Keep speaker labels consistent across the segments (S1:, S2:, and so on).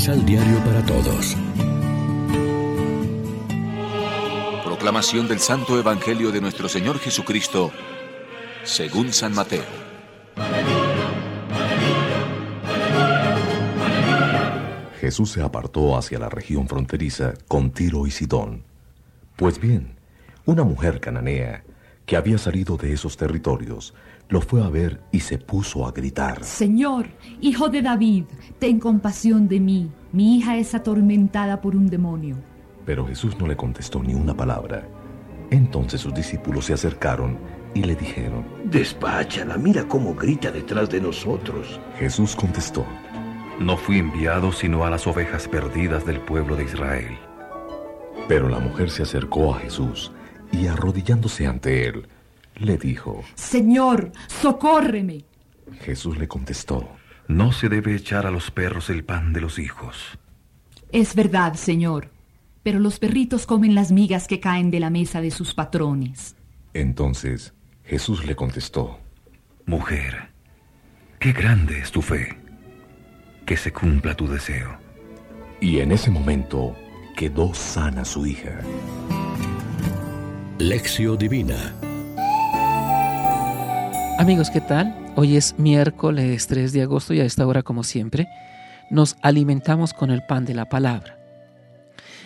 S1: Misal Diario para Todos.
S2: Proclamación del Santo Evangelio de nuestro Señor Jesucristo, según San Mateo.
S3: Jesús se apartó hacia la región fronteriza con Tiro y Sidón. Pues bien, una mujer cananea que había salido de esos territorios lo fue a ver y se puso a gritar.
S4: Señor, hijo de David, ten compasión de mí. Mi hija es atormentada por un demonio.
S3: Pero Jesús no le contestó ni una palabra. Entonces sus discípulos se acercaron y le dijeron,
S5: Despáchala, mira cómo grita detrás de nosotros.
S3: Jesús contestó,
S6: No fui enviado sino a las ovejas perdidas del pueblo de Israel.
S3: Pero la mujer se acercó a Jesús y arrodillándose ante él, le dijo,
S4: Señor, socórreme.
S3: Jesús le contestó,
S6: No se debe echar a los perros el pan de los hijos.
S4: Es verdad, Señor, pero los perritos comen las migas que caen de la mesa de sus patrones.
S3: Entonces Jesús le contestó,
S6: Mujer, qué grande es tu fe. Que se cumpla tu deseo.
S3: Y en ese momento quedó sana su hija.
S1: Lección Divina
S7: Amigos, ¿qué tal? Hoy es miércoles 3 de agosto y a esta hora, como siempre, nos alimentamos con el pan de la palabra.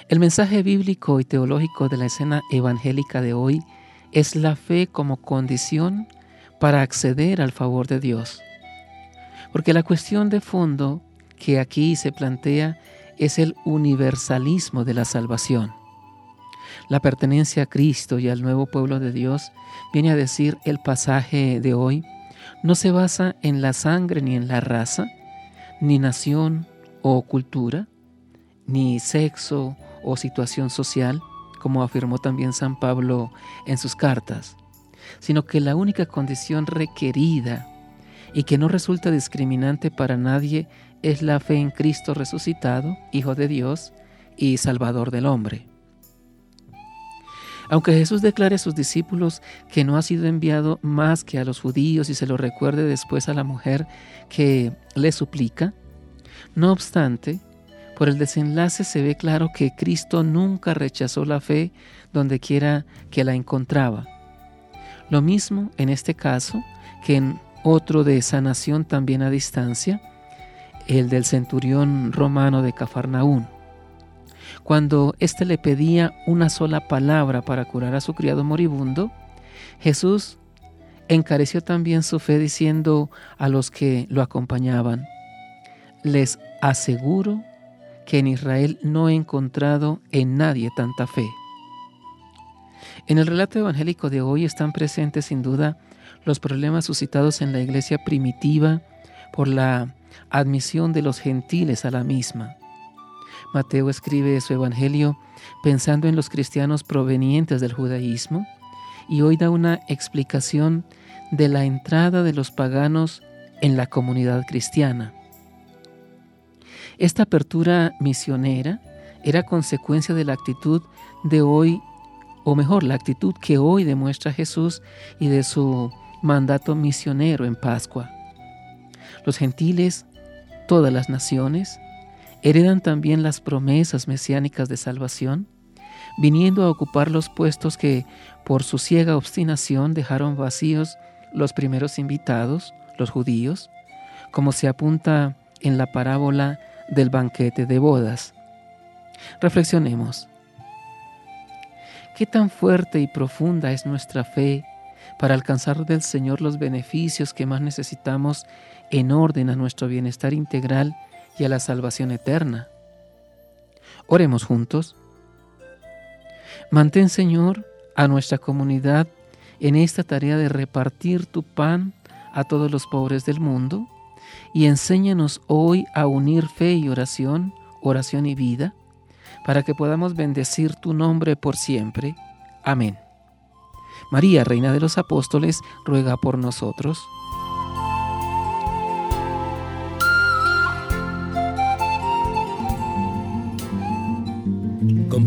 S7: El mensaje bíblico y teológico de la escena evangélica de hoy es la fe como condición para acceder al favor de Dios. Porque la cuestión de fondo que aquí se plantea es el universalismo de la salvación. La pertenencia a Cristo y al nuevo pueblo de Dios, viene a decir el pasaje de hoy, no se basa en la sangre ni en la raza, ni nación o cultura, ni sexo o situación social, como afirmó también San Pablo en sus cartas, sino que la única condición requerida y que no resulta discriminante para nadie es la fe en Cristo resucitado, Hijo de Dios y Salvador del hombre. Aunque Jesús declare a sus discípulos que no ha sido enviado más que a los judíos y se lo recuerde después a la mujer que le suplica, no obstante, por el desenlace se ve claro que Cristo nunca rechazó la fe donde quiera que la encontraba. Lo mismo en este caso que en otro de sanación también a distancia, el del centurión romano de Cafarnaún. Cuando éste le pedía una sola palabra para curar a su criado moribundo, Jesús encareció también su fe diciendo a los que lo acompañaban, les aseguro que en Israel no he encontrado en nadie tanta fe. En el relato evangélico de hoy están presentes sin duda los problemas suscitados en la iglesia primitiva por la admisión de los gentiles a la misma. Mateo escribe su evangelio pensando en los cristianos provenientes del judaísmo y hoy da una explicación de la entrada de los paganos en la comunidad cristiana. Esta apertura misionera era consecuencia de la actitud de hoy, o mejor, la actitud que hoy demuestra Jesús y de su mandato misionero en Pascua. Los gentiles, todas las naciones, heredan también las promesas mesiánicas de salvación, viniendo a ocupar los puestos que por su ciega obstinación dejaron vacíos los primeros invitados, los judíos, como se apunta en la parábola del banquete de bodas. Reflexionemos. ¿Qué tan fuerte y profunda es nuestra fe para alcanzar del Señor los beneficios que más necesitamos en orden a nuestro bienestar integral y a la salvación eterna? Oremos juntos. Mantén, Señor, a nuestra comunidad en esta tarea de repartir tu pan a todos los pobres del mundo y enséñanos hoy a unir fe y oración, oración y vida, para que podamos bendecir tu nombre por siempre. Amén. María, Reina de los Apóstoles, ruega por nosotros.